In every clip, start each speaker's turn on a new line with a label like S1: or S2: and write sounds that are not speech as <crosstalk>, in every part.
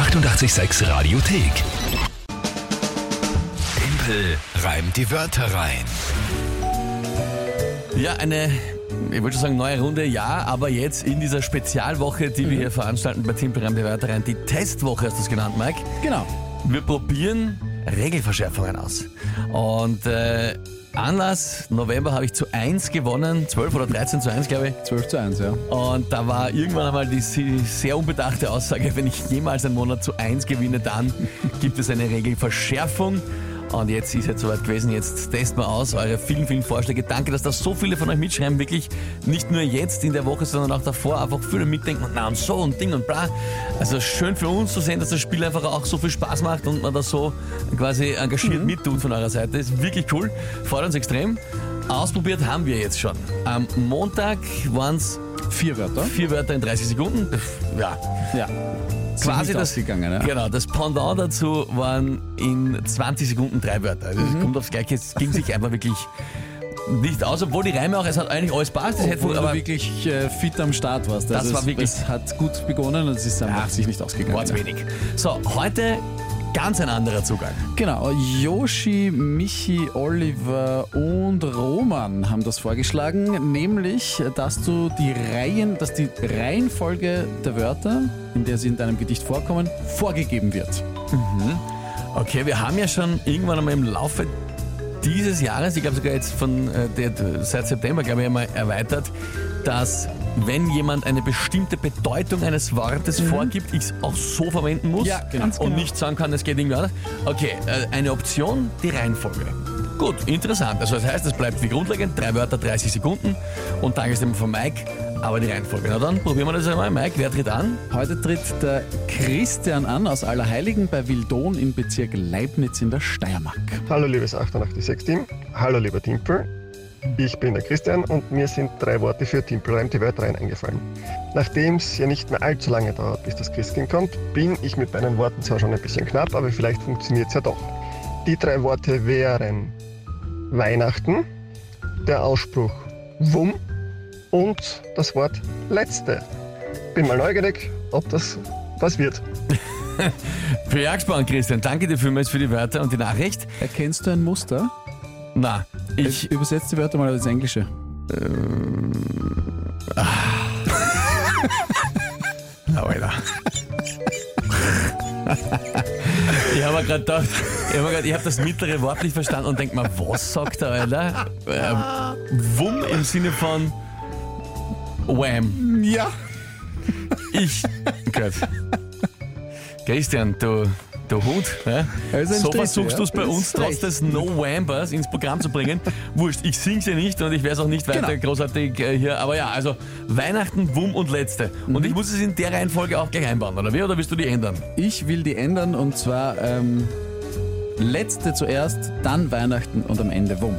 S1: 886 Radiothek. Tempel reimt die Wörter rein.
S2: Ja, eine, ich wollte schon sagen neue Runde, ja, aber jetzt in dieser Spezialwoche, die wir hier veranstalten bei Timpelreim der Wörter rein, die Testwoche hast du es genannt, Mike.
S3: Genau.
S2: Wir probieren Regelverschärfungen aus. Und äh, Anlass, November habe ich zu 1 gewonnen, 12 oder 13 zu 1, glaube ich.
S3: 12 zu 1, ja.
S2: Und da war irgendwann einmal die sehr unbedachte Aussage, wenn ich jemals einen Monat zu 1 gewinne, dann gibt es eine Regelverschärfung. Und jetzt ist es soweit gewesen, jetzt testen wir aus eure vielen, vielen Vorschläge. Danke, dass da so viele von euch mitschreiben, wirklich nicht nur jetzt in der Woche, sondern auch davor einfach viele mitdenken und na und so und Ding und bla. Also schön für uns zu sehen, dass das Spiel einfach auch so viel Spaß macht und man das so quasi engagiert mittut von eurer Seite. Ist wirklich cool, freut uns extrem. Ausprobiert haben wir jetzt schon. Am Montag waren es
S3: Vier Wörter.
S2: vier Wörter in 30 Sekunden. Ja,
S3: Ja.
S2: Quasi das,
S3: ausgegangen, ja.
S2: genau, das Pendant dazu waren in 20 Sekunden drei Wörter. Also
S3: Mhm.
S2: es kommt aufs Gleiche, es ging sich einfach wirklich nicht aus, obwohl die Reime auch, es hat eigentlich alles passt, es hätte
S3: Obwohl
S2: aber
S3: du wirklich äh, fit am Start warst.
S2: Das
S3: Also
S2: war
S3: es,
S2: wirklich-
S3: Es hat gut begonnen und es ist einfach sich nicht ausgegangen.
S2: war zu wenig. So, heute ganz ein anderer Zugang.
S3: Genau, Yoshi, Michi, Oliver und Roman haben das vorgeschlagen, nämlich, dass du die Reihen, dass die Reihenfolge der Wörter, in der sie in deinem Gedicht vorkommen, vorgegeben wird.
S2: Okay, wir haben ja schon irgendwann einmal im Laufe dieses Jahres, ich glaube sogar jetzt von äh, seit September, glaube ich, einmal erweitert, dass wenn jemand eine bestimmte Bedeutung eines Wortes vorgibt, ich es auch so verwenden muss
S3: Mhm. Ja, genau. Ganz
S2: und
S3: genau.
S2: nicht sagen kann, es geht irgendwie anders. Okay, äh, eine Option, die Reihenfolge. Gut, interessant. Also das heißt, es bleibt wie grundlegend, drei Wörter, 30 Sekunden und Tagesthema von Mike, aber die Reihenfolge. Na dann probieren wir das einmal. Mike, wer tritt an?
S3: Heute tritt der Christian an aus Allerheiligen bei Wildon im Bezirk Leibniz in der Steiermark.
S4: Hallo liebes 886-Team, hallo lieber Timpel. Ich bin der Christian und mir sind drei Worte für Timpelreim die Wörter rein eingefallen. Nachdem es ja nicht mehr allzu lange dauert, bis das Christkind kommt, bin ich mit meinen Worten zwar schon ein bisschen knapp, aber vielleicht funktioniert es ja doch. Die drei Worte wären Weihnachten, der Ausspruch Wumm und das Wort Letzte. Bin mal neugierig, ob das was wird. <laughs>
S2: Für Jagdsparen, Christian. Danke dir vielmals für die Wörter und die Nachricht.
S3: Erkennst du ein Muster?
S2: Na, ich,
S3: Ich übersetze die Wörter mal ins Englische. <laughs>
S2: Alter. Ich habe gerade gedacht, ich habe hab das mittlere Wort nicht verstanden und denke mir, was sagt der Alter? Ähm, Wumm im Sinne von Wham.
S3: Ja.
S2: Ich. Gut. Christian, du, du Hund. Ja?
S3: Ein
S2: So versuchst
S3: ja.
S2: du es bei uns trotz
S3: recht.
S2: des No Wampers ins Programm zu bringen. <laughs> Wurscht, ich sing's ja nicht und ich werde es auch nicht weiter
S3: Genau.
S2: großartig äh, hier. Aber ja, also Weihnachten, Wumm und Letzte.
S3: Mhm.
S2: Und ich muss es in der Reihenfolge auch gleich einbauen, oder wie? Oder willst du die ändern?
S3: Ich will die ändern und zwar ähm, letzte zuerst, dann Weihnachten und am Ende Wumm.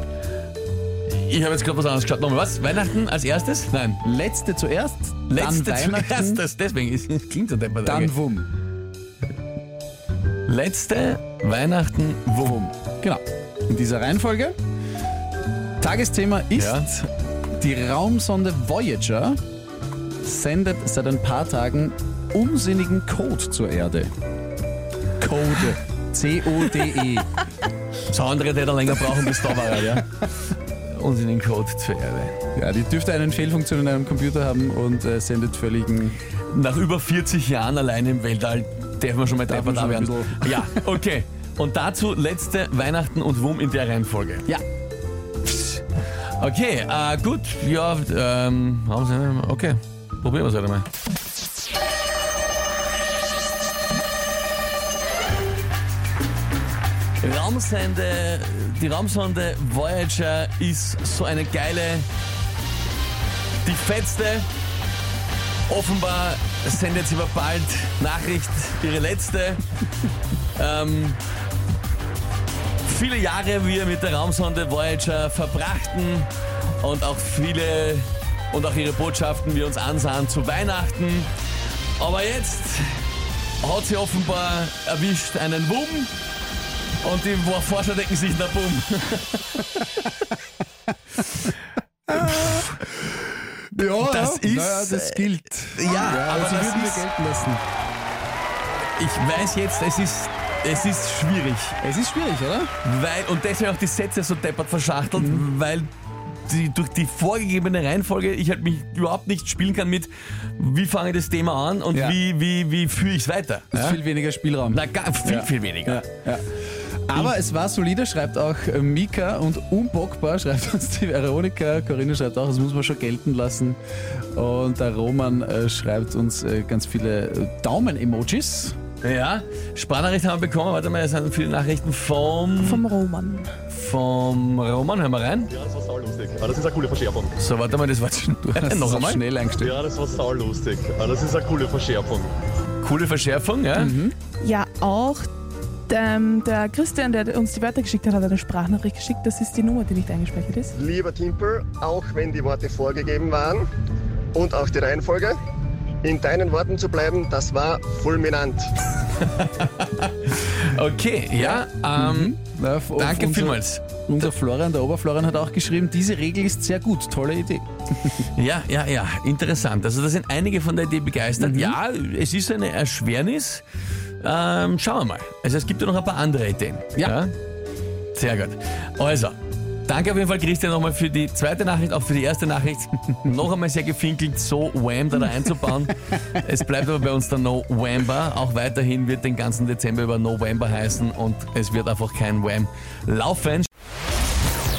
S2: Ich habe jetzt gerade was anderes geschaut. Nochmal was? Weihnachten als erstes? Nein.
S3: Letzte zuerst,
S2: Letzte
S3: dann Weihnachten,
S2: zuerst. Das, deswegen ist, klingt so deppert.
S3: dann Wumm.
S2: Letzte, Weihnachten. Wumm.
S3: Genau. In dieser Reihenfolge. Tagesthema ist
S2: Ja.
S3: die Raumsonde Voyager sendet seit ein paar Tagen unsinnigen Code zur Erde. Code. C-O-D-E. <laughs>
S2: So andere, die da länger brauchen, bis da war, ja. <laughs> Unsinnigen Code zur Erde.
S3: Ja, die dürfte eine Fehlfunktion in einem Computer haben und äh, sendet völligen.
S2: Nach über 40 Jahren allein im Weltall darf man schon mal deppert
S3: man
S2: da werden. Ja, okay. Und dazu letzte Weihnachten und Wumm in der Reihenfolge.
S3: Ja,
S2: Okay, äh, gut. Ja, ähm, haben Sie, okay. Probieren wir es halt einmal. Raumsonde, die Raumsonde Voyager ist so eine geile, die fetzte. Offenbar sendet sie aber bald Nachricht, ihre letzte. ähm, viele Jahre wir mit der Raumsonde Voyager verbrachten und auch viele und auch ihre Botschaften wir uns ansahen zu Weihnachten. Aber jetzt hat sie offenbar erwischt einen Wumm und die Forscher denken sich, na bumm. <laughs>
S3: Ja,
S2: Das ist,
S3: naja, das gilt.
S2: Ja, aber
S3: sie
S2: das
S3: würden wir
S2: ist-
S3: gelten lassen.
S2: ich weiß jetzt, es ist, es ist schwierig.
S3: Es ist schwierig, oder?
S2: Weil, und deswegen auch die Sätze so deppert verschachtelt, weil die, durch die vorgegebene Reihenfolge ich halt mich überhaupt nicht spielen kann mit, wie fange ich das Thema an und
S3: Ja.
S2: wie, wie, wie führe ich es weiter.
S3: Es ist viel weniger Spielraum.
S2: Na, gar, viel,
S3: Ja.
S2: viel weniger.
S3: Aber es war solide, schreibt auch Mika und unbockbar, schreibt uns die Veronika. Corinna schreibt auch, das muss man schon gelten lassen. Und der Roman äh, schreibt uns äh, ganz viele äh, Daumen-Emojis.
S2: Ja, Sprachnachricht haben wir bekommen. Warte mal, es sind viele Nachrichten vom,
S5: Vom Roman.
S2: vom Roman. Hören wir rein.
S6: Ja, das war saulustig. Ah, Das ist eine coole Verschärfung.
S2: So, warte mal, das war schon. <laughs>
S3: Das
S2: Noch
S3: ist
S2: einmal.
S3: schnell eingestellt.
S6: Ja, das war saulustig. Ah, Das ist eine coole Verschärfung.
S2: Coole Verschärfung, ja.
S5: Ja, auch ähm, der Christian, der uns die Wörter geschickt hat, hat eine Sprachnachricht geschickt. Das ist die Nummer, die nicht eingespeichert ist.
S4: Lieber Timpel, auch wenn die Worte vorgegeben waren und auch die Reihenfolge, in deinen Worten zu bleiben, das war fulminant. <laughs>
S2: Okay, ja. Ähm,
S3: Ja, f-
S2: danke
S3: unser,
S2: vielmals.
S3: Unser Florian, der Oberflorian, hat auch geschrieben, diese Regel ist sehr gut. Tolle Idee. <laughs>
S2: Ja, ja, ja, interessant. Also da sind einige von der Idee
S3: Mhm.
S2: begeistert. Ja, es ist eine Erschwernis. Ähm, schauen wir mal. Also es gibt ja noch ein paar andere Ideen.
S3: Ja.
S2: Sehr gut. Also, danke auf jeden Fall Christian nochmal für die zweite Nachricht, auch für die erste Nachricht. <laughs> noch einmal sehr gefinkelt, so Wham da, da einzubauen. <laughs> es bleibt aber bei uns der No Whamber. Auch weiterhin wird den ganzen Dezember über No Whamber heißen und es wird einfach kein Wham laufen.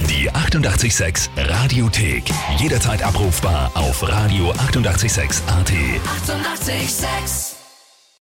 S1: Die 886 Radiothek. Jederzeit abrufbar auf radio886.at. 886!
S7: 886